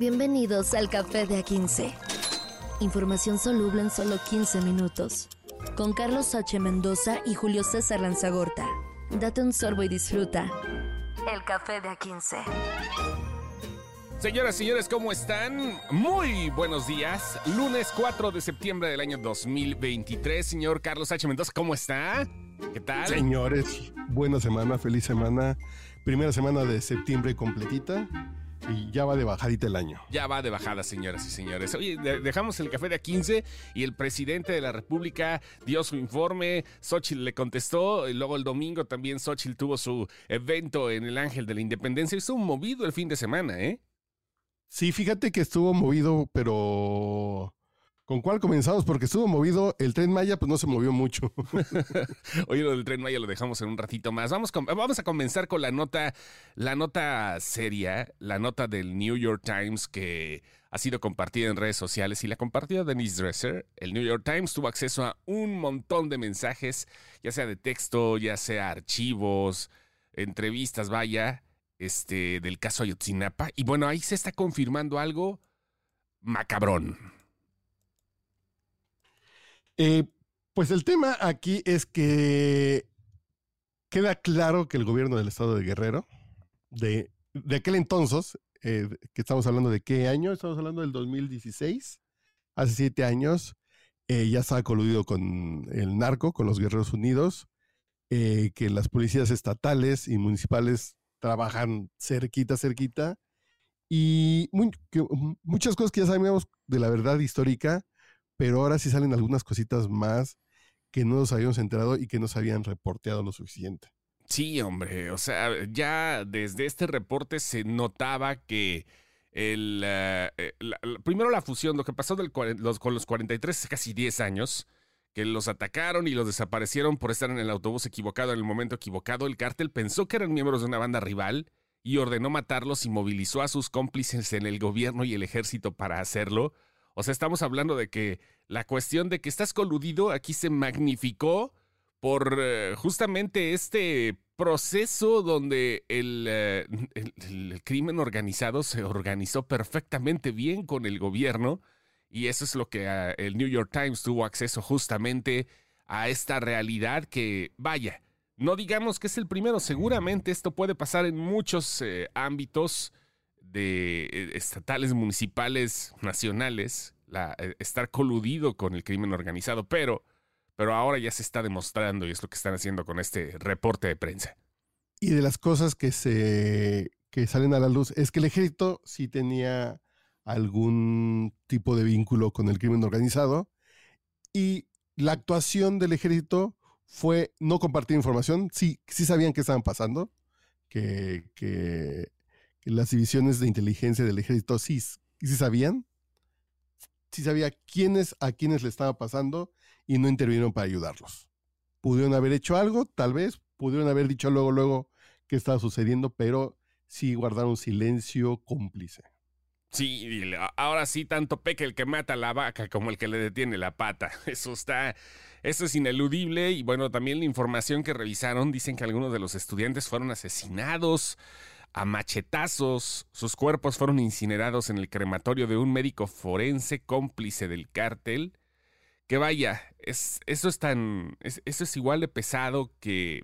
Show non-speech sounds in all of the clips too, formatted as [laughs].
Bienvenidos al Café de A15. Información soluble en solo 15 minutos. Con Carlos H. Mendoza y Julio César Lanzagorta. Date un sorbo y disfruta. El Café de A15. Señoras y señores, ¿cómo están? Muy buenos días. Lunes 4 de septiembre del año 2023. Señor Carlos H. Mendoza, ¿cómo está? ¿Qué tal? Señores, buena semana, feliz semana. Primera semana de septiembre completita. Y ya va de bajadita el año. Ya va de bajada, señoras y señores. Oye, dejamos el café de a 15 y el presidente de la República dio su informe. Xochitl le contestó. Y luego el domingo también Xochitl tuvo su evento en el Ángel de la Independencia. Estuvo movido el fin de semana, ¿eh? Sí, fíjate que estuvo movido, pero ¿Con cuál comenzamos? Porque estuvo movido el tren Maya, pues no se movió mucho. [laughs] Oye, lo del tren Maya lo dejamos en un ratito más. Vamos, vamos a comenzar con la nota, la nota seria, la nota del New York Times que ha sido compartida en redes sociales y la compartió Denise Dresser. El New York Times tuvo acceso a un montón de mensajes, ya sea de texto, ya sea archivos, entrevistas, vaya, este, del caso Ayotzinapa. Y bueno, ahí se está confirmando algo macabrón. Eh, pues el tema aquí es que queda claro que el gobierno del estado de Guerrero, de, aquel entonces, eh, que estamos hablando de qué año, estamos hablando del 2016, hace siete años, eh, ya estaba coludido con el narco, con los Guerreros Unidos, que las policías estatales y municipales trabajan cerquita, cerquita, y muchas cosas que ya sabemos de la verdad histórica, pero ahora sí salen algunas cositas más que no nos habíamos enterado y que no se habían reporteado lo suficiente. Sí, hombre, o sea, ya desde este reporte se notaba que el, eh, eh, primero la fusión, lo que pasó con los 43 hace casi 10 años, que los atacaron y los desaparecieron por estar en el autobús equivocado en el momento equivocado. El cártel pensó que eran miembros de una banda rival y ordenó matarlos y movilizó a sus cómplices en el gobierno y el ejército para hacerlo. O sea, estamos hablando de que la cuestión de que estás coludido aquí se magnificó por eh, justamente este proceso donde eh, el, crimen organizado se organizó perfectamente bien con el gobierno y eso es lo que ah, el New York Times tuvo acceso justamente a esta realidad que, vaya, no digamos que es el primero, seguramente esto puede pasar en muchos eh, ámbitos de eh, estatales, municipales, nacionales, eh, estar coludido con el crimen organizado, pero, pero ahora ya se está demostrando y es lo que están haciendo con este reporte de prensa. Y de las cosas que se que salen a la luz es que el ejército sí tenía algún tipo de vínculo con el crimen organizado y la actuación del ejército fue no compartir información, sí, sí sabían qué estaban pasando, que, que las divisiones de inteligencia del ejército sí, sí sabían, sí sabía quiénes a quiénes le estaba pasando y no intervinieron para ayudarlos. Pudieron haber hecho algo, tal vez, pudieron haber dicho luego, luego qué estaba sucediendo, pero sí guardaron silencio cómplice. Sí, ahora sí, tanto peca el que mata a la vaca como el que le detiene la pata. [laughs] Eso está, eso es ineludible. Y bueno, también la información que revisaron dicen que algunos de los estudiantes fueron asesinados a machetazos. Sus cuerpos fueron incinerados en el crematorio de un médico forense cómplice del cártel. Que vaya, es, eso es tan. eso es igual de pesado que.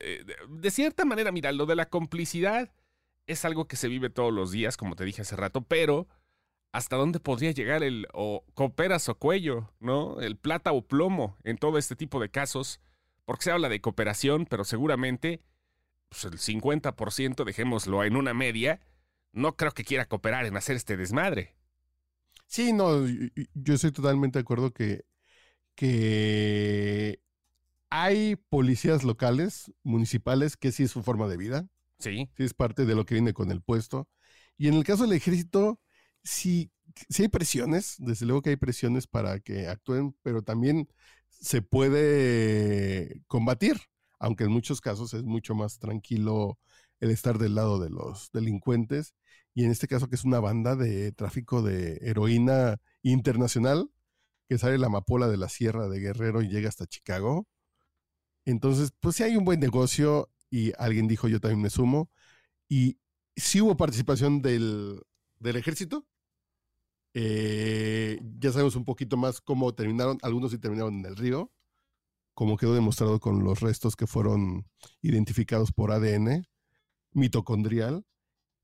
Eh, de cierta manera, mira, lo de la complicidad es algo que se vive todos los días, como te dije hace rato, pero hasta dónde podría llegar el o cooperas o cuello, ¿no? El plata o plomo en todo este tipo de casos, porque se habla de cooperación, pero seguramente pues el 50%, dejémoslo en una media, no creo que quiera cooperar en hacer este desmadre. Sí, no, yo estoy totalmente de acuerdo que, que hay policías locales, municipales, que sí es su forma de vida. Sí. Sí es parte de lo que viene con el puesto. Y en el caso del ejército, sí, sí hay presiones, desde luego que hay presiones para que actúen, pero también se puede combatir aunque en muchos casos es mucho más tranquilo el estar del lado de los delincuentes. Y en este caso que es una banda de tráfico de heroína internacional que sale la amapola de la Sierra de Guerrero y llega hasta Chicago. Entonces, pues sí hay un buen negocio y alguien dijo yo también me sumo. Y sí hubo participación del, del ejército, Eh, ya sabemos un poquito más cómo terminaron, algunos sí terminaron en el río, como quedó demostrado con los restos que fueron identificados por ADN mitocondrial,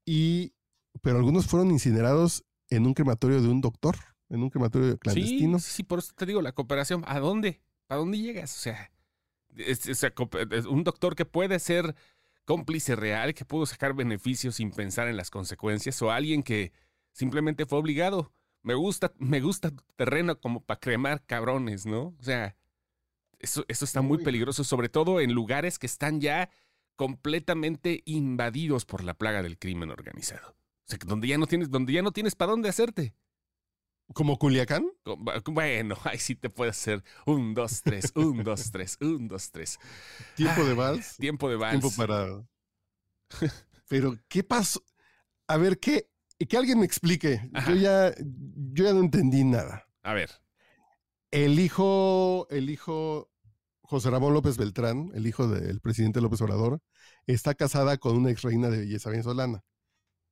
y, pero algunos fueron incinerados en un crematorio de un doctor, en un crematorio clandestino. Sí, sí, por eso te digo, la cooperación, ¿a dónde? ¿A dónde llegas? O sea, un doctor que puede ser cómplice real, que pudo sacar beneficios sin pensar en las consecuencias, o alguien que simplemente fue obligado. Me gusta, me gusta terreno como para cremar cabrones, ¿no? O sea, eso, eso está muy peligroso, sobre todo en lugares que están ya completamente invadidos por la plaga del crimen organizado. O sea, donde ya no tienes, donde ya no tienes para dónde hacerte. ¿Como Culiacán? Bueno, ahí sí te puede hacer un, dos, tres, un, dos, tres, un, dos, tres. Tiempo de vals. Tiempo de vals. Tiempo para. [laughs] Pero, ¿qué pasó? A ver, ¿qué? Que alguien me explique. Yo ya, yo ya no entendí nada. A ver. El hijo, el hijo José Ramón López Beltrán, el hijo del presidente López Obrador, está casada con una ex reina de belleza venezolana,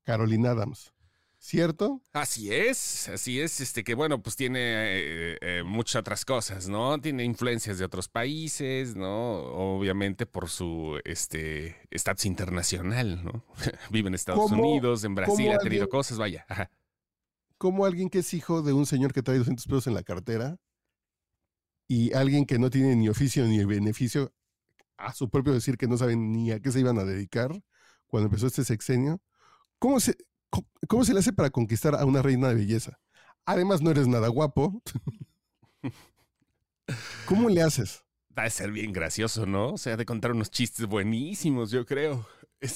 Carolina Adams. ¿cierto? Así es, así es, este que bueno, pues tiene eh, eh, muchas otras cosas, ¿no? Tiene influencias de otros países, ¿no? Obviamente por su este estatus internacional, ¿no? [laughs] Vive en Estados Unidos, en Brasil, ha tenido cosas, vaya. Como alguien que es hijo de un señor que trae 200 pesos en la cartera y alguien que no tiene ni oficio ni beneficio, a su propio decir que no saben ni a qué se iban a dedicar cuando empezó este sexenio, ¿cómo se, ¿Cómo se le hace para conquistar a una reina de belleza? Además, no eres nada guapo. [laughs] ¿Cómo le haces? Va a ser bien gracioso, ¿no? O sea, de contar unos chistes buenísimos, yo creo.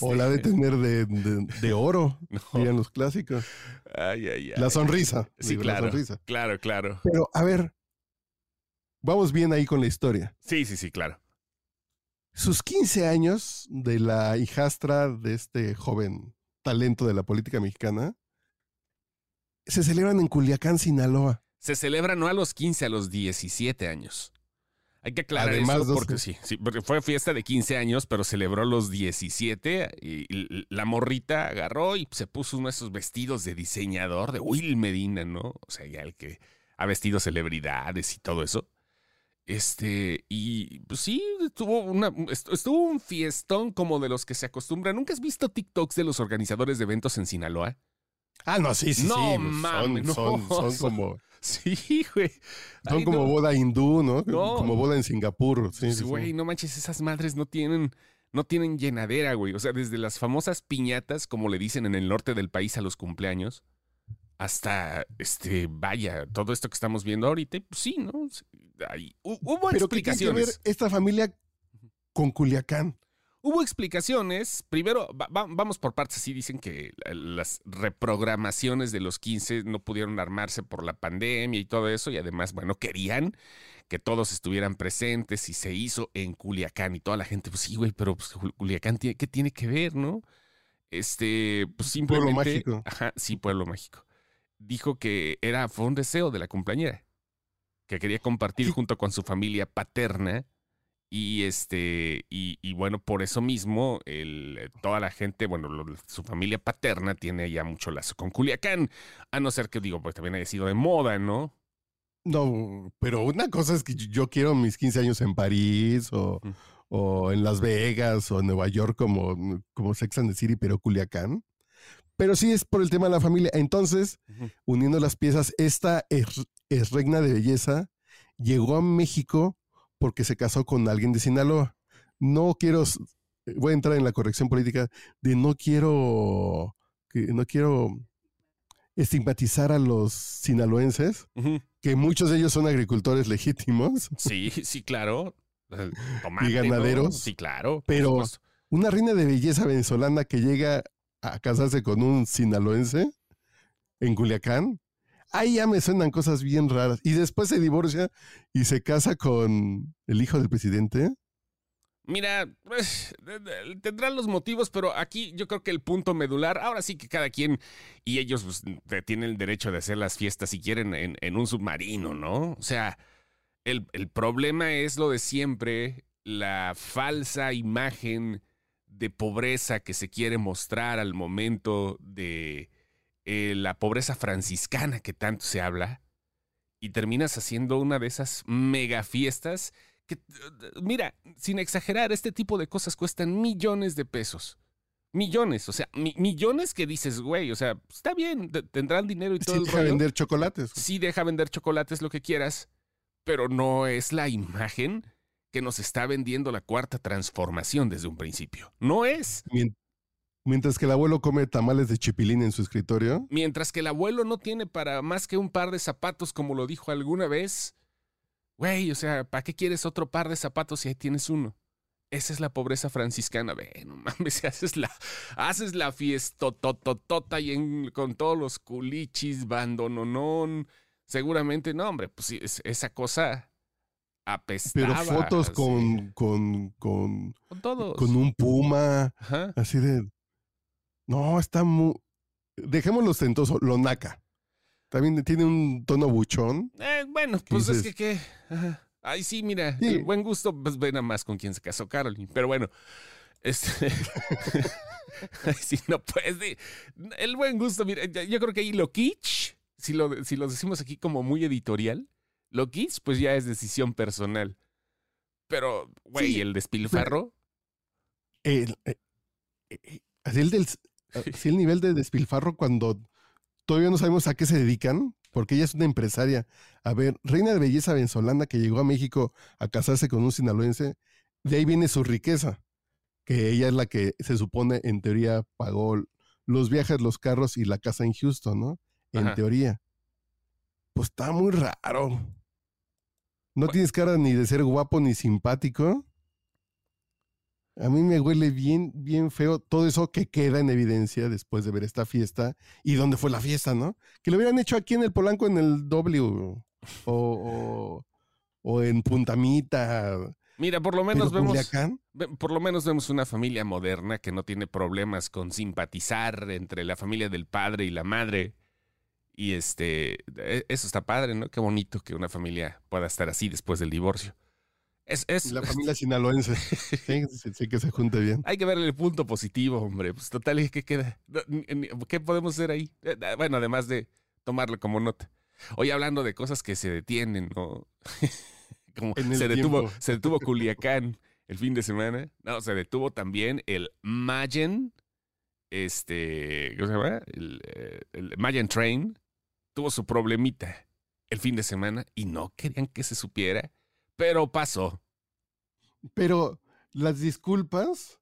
O la de este tener de, oro, [laughs] no. los clásicos. Ay, ay, ay. La sonrisa. Sí, claro. Claro, claro. Pero, a ver, vamos bien ahí con la historia. Sí, sí, sí, claro. Sus 15 años de la hijastra de este joven talento de la política mexicana, se celebran en Culiacán, Sinaloa. Se celebran no a los 15, a los 17 años. Hay que aclarar eso porque sí, sí, porque fue fiesta de 15 años, pero celebró los 17 y, la morrita agarró y se puso uno de esos vestidos de diseñador de Will Medina, ¿no? O sea, ya el que ha vestido celebridades y todo eso. Este, y pues sí, estuvo, una, estuvo un fiestón como de los que se acostumbran. ¿Nunca has visto TikToks de los organizadores de eventos en Sinaloa? Ah, no, sí, sí, no, sí. Mames, son, son, [laughs] como. Sí, güey. Son como boda hindú, ¿no? Como boda en Singapur. Sí, sí, güey, no manches, esas madres no tienen, no tienen llenadera, güey. O sea, desde las famosas piñatas, como le dicen en el norte del país a los cumpleaños, hasta, este, vaya, todo esto que estamos viendo ahorita, pues sí, ¿no? Hubo Pero explicaciones. ¿qué tiene que ver esta familia con Culiacán? Hubo explicaciones. Primero, vamos por partes. Sí, dicen que las reprogramaciones de los 15 no pudieron armarse por la pandemia y todo eso. Y además, bueno, querían que todos estuvieran presentes y se hizo en Culiacán. Y toda la gente, pues sí, güey, pero pues, Culiacán, ¿qué tiene que ver, no? Este, pues simplemente. Pueblo mágico. Ajá, sí, pueblo mágico dijo que era, fue un deseo de la compañera, que quería compartir junto con su familia paterna. Y este, y, bueno, por eso mismo, el, toda la gente, bueno, su familia paterna tiene ya mucho lazo con Culiacán. A no ser que digo, pues también haya sido de moda, ¿no? No, pero una cosa es que yo quiero mis 15 años en París o, o en Las Vegas o en Nueva York como, como Sex and the City, pero Culiacán. Pero sí es por el tema de la familia. Entonces, uniendo las piezas, esta es, reina de belleza llegó a México porque se casó con alguien de Sinaloa. No quiero, voy a entrar en la corrección política de no quiero, no quiero estigmatizar a los sinaloenses, que muchos de ellos son agricultores legítimos. Sí, sí, claro. [laughs] y ganaderos. Sí, claro. Pero una reina de belleza venezolana que llega a casarse con un sinaloense en Culiacán, ahí ya me suenan cosas bien raras. Y después se divorcia y se casa con el hijo del presidente. Mira, pues, tendrán los motivos, pero aquí yo creo que el punto medular, ahora sí que cada quien y ellos pues, tienen el derecho de hacer las fiestas si quieren en, en un submarino, ¿no? O sea, el, el problema es lo de siempre, la falsa imagen de pobreza que se quiere mostrar al momento de eh, la pobreza franciscana que tanto se habla y terminas haciendo una de esas mega fiestas que, mira, sin exagerar, este tipo de cosas cuestan millones de pesos. Millones, o sea, millones que dices, güey, o sea, está bien, tendrán dinero y todo. Sí, deja vender chocolates. Sí, deja vender chocolates, lo que quieras, pero no es la imagen que nos está vendiendo la cuarta transformación desde un principio. No es. Mientras que el abuelo come tamales de chipilín en su escritorio. Mientras que el abuelo no tiene para más que un par de zapatos, como lo dijo alguna vez. Güey, o sea, ¿para qué quieres otro par de zapatos si ahí tienes uno? Esa es la pobreza franciscana. Ve, no mames, [laughs] haces la, haces la fiesta tototota y con todos los culichis, bandononón. Seguramente, no, hombre, pues esa cosa apestaba. Pero fotos con, con, con, con, todos. con un puma, así de... No, está muy... Dejémoslo sentoso, lo naca. También tiene un tono buchón. Eh, bueno, pues es que qué. Ay, sí, mira, el buen gusto, pues ve nada más con quien se casó Caroline. Pero bueno, este. [laughs] Ay, sí, no puedes. El buen gusto, mira, yo creo que ahí lo kitsch, si lo, si lo decimos aquí como muy editorial, lo kitsch, pues ya es decisión personal. Pero, güey, el despilfarro. El, eh, eh, así el del, así el nivel de despilfarro cuando todavía no sabemos a qué se dedican, porque ella es una empresaria. A ver, reina de belleza venezolana que llegó a México a casarse con un sinaloense, de ahí viene su riqueza, que ella es la que se supone, en teoría, pagó los viajes, los carros y la casa en Houston, ¿no? En teoría. Pues está muy raro. No tienes cara ni de ser guapo ni simpático. A mí me huele bien, bien feo todo eso que queda en evidencia después de ver esta fiesta y dónde fue la fiesta, ¿no? Que lo hubieran hecho aquí en el Polanco en el W o, o, en Puntamita. Mira, por lo menos vemos, por lo menos vemos una familia moderna que no tiene problemas con simpatizar entre la familia del padre y la madre. Y este, e, eso está padre, ¿no? Qué bonito que una familia pueda estar así después del divorcio. Es, la familia sinaloense. [laughs] sí, que se junte bien. Hay que verle el punto positivo, hombre. Pues total, ¿qué queda? ¿Qué podemos hacer ahí? Eh, bueno, además de tomarlo como nota. Hoy hablando de cosas que se detienen, ¿no? [laughs] como se detuvo, se detuvo Culiacán el fin de semana. No, se detuvo también el Mayen, este, ¿cómo se llama? El, eh, el Mayen Train. Tuvo su problemita el fin de semana y no querían que se supiera pero pasó. Pero las disculpas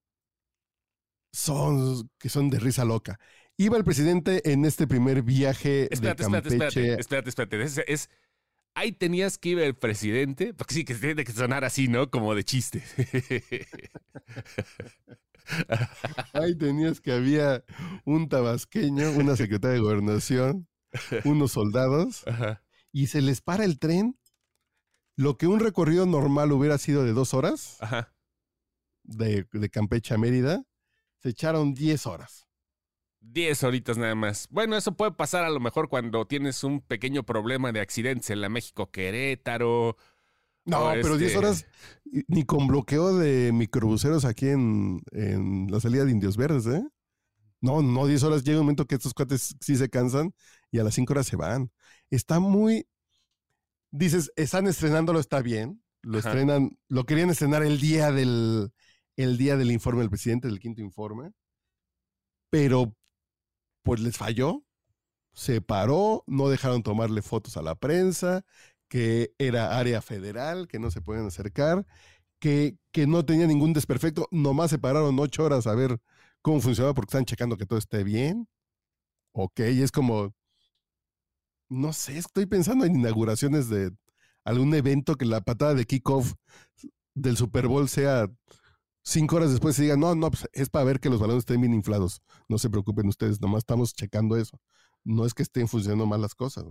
son que son de risa loca. Iba el presidente en este primer viaje de Campeche. Espérate, espérate, espérate. Es, ahí tenías que ir el presidente, porque sí que tiene que sonar así, ¿no? Como de chiste. [laughs] ahí tenías que había un tabasqueño, una secretaria de gobernación, [laughs] unos soldados, y se les para el tren lo que un recorrido normal hubiera sido de dos horas, De, Campeche a Mérida, se echaron diez horas. Diez horitas nada más. Bueno, eso puede pasar a lo mejor cuando tienes un pequeño problema de accidentes en la México Querétaro. No, pero diez este horas ni con bloqueo de microbuseros aquí en, en la salida de Indios Verdes, ¿eh? No, no, diez horas llega un momento que estos cuates sí se cansan y a las cinco horas se van. Está muy, dices, están estrenándolo, está bien. Lo estrenan, lo querían estrenar el día del, el día del informe del presidente, del quinto informe. Pero, pues les falló. Se paró, no dejaron tomarle fotos a la prensa, que era área federal, que no se pueden acercar, que, que no tenía ningún desperfecto. Nomás se pararon ocho horas a ver cómo funcionaba porque están checando que todo esté bien. Ok, es como, no sé, estoy pensando en inauguraciones de algún evento que la patada de kickoff del Super Bowl sea cinco horas después y digan, no, no, pues es para ver que los balones estén bien inflados. No se preocupen ustedes, nomás estamos checando eso. No es que estén funcionando mal las cosas.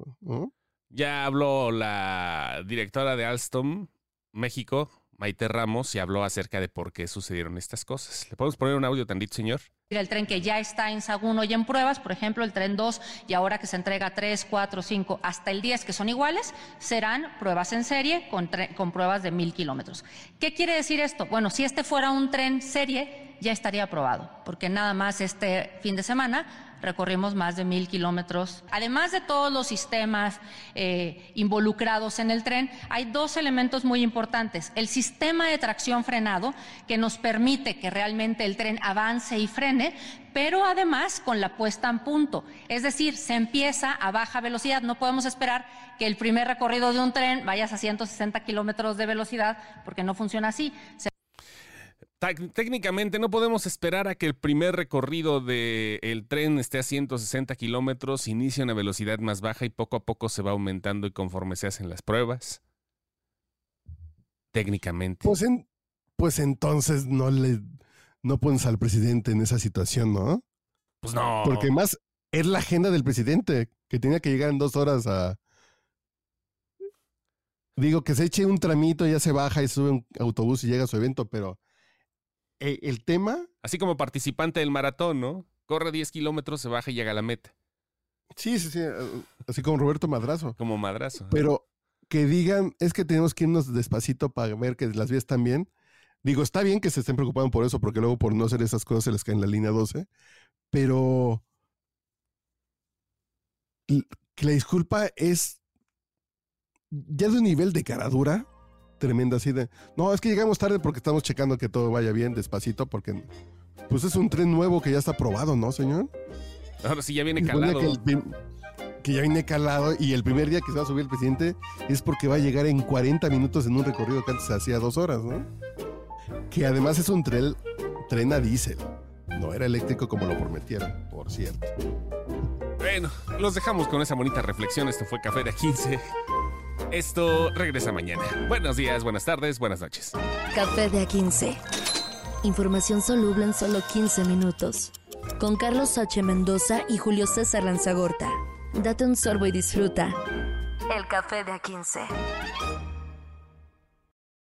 Ya habló la directora de Alstom México, Maite Ramos, y habló acerca de por qué sucedieron estas cosas. ¿Le podemos poner un audio tantito, señor? El tren que ya está en Saguno y en pruebas, por ejemplo, el tren 2 y ahora que se entrega 3, 4, 5 hasta el 10, que son iguales, serán pruebas en serie con, con pruebas de mil kilómetros. ¿Qué quiere decir esto? Bueno, si este fuera un tren serie, ya estaría aprobado, porque nada más este fin de semana recorrimos más de mil kilómetros. Además de todos los sistemas eh, involucrados en el tren, hay dos elementos muy importantes. El sistema de tracción frenado, que nos permite que realmente el tren avance y frene, pero además con la puesta en punto. Es decir, se empieza a baja velocidad. No podemos esperar que el primer recorrido de un tren vayas a 160 kilómetros de velocidad, porque no funciona así. Técnicamente no podemos esperar a que el primer recorrido del tren esté a 160 kilómetros, inicie una velocidad más baja y poco a poco se va aumentando y conforme se hacen las pruebas. Técnicamente. Pues, pues entonces no le no pones al presidente en esa situación, ¿no? Pues no. Porque más es la agenda del presidente, que tenía que llegar en dos horas a. Digo, que se eche un tramito, ya se baja y sube un autobús y llega a su evento, pero eh, el tema. Así como participante del maratón, ¿no? Corre 10 kilómetros, se baja y llega a la meta. Sí, sí, sí. Eh, así como Roberto Madrazo. Como Madrazo. Pero que digan, es que tenemos que irnos despacito para ver que las vías están bien. Digo, está bien que se estén preocupando por eso, porque luego por no hacer esas cosas se les cae en la línea 12, pero que la disculpa es ya de un nivel de caradura tremenda, así de, no, es que llegamos tarde porque estamos checando que todo vaya bien, despacito, porque pues es un tren nuevo que ya está probado, ¿no, señor? Ahora sí ya viene calado. Que, ya viene calado y el primer día que se va a subir el presidente es porque va a llegar en 40 minutos en un recorrido que antes hacía dos horas, ¿no? Que además es un tren, tren a diésel. No era eléctrico como lo prometieron, por cierto. Bueno, los dejamos con esa bonita reflexión. Esto fue Café de 15. Esto regresa mañana. Buenos días, buenas tardes, buenas noches. Café de A15. Información soluble en solo 15 minutos. Con Carlos H. Mendoza y Julio César Lanzagorta. Date un sorbo y disfruta. El café de A15.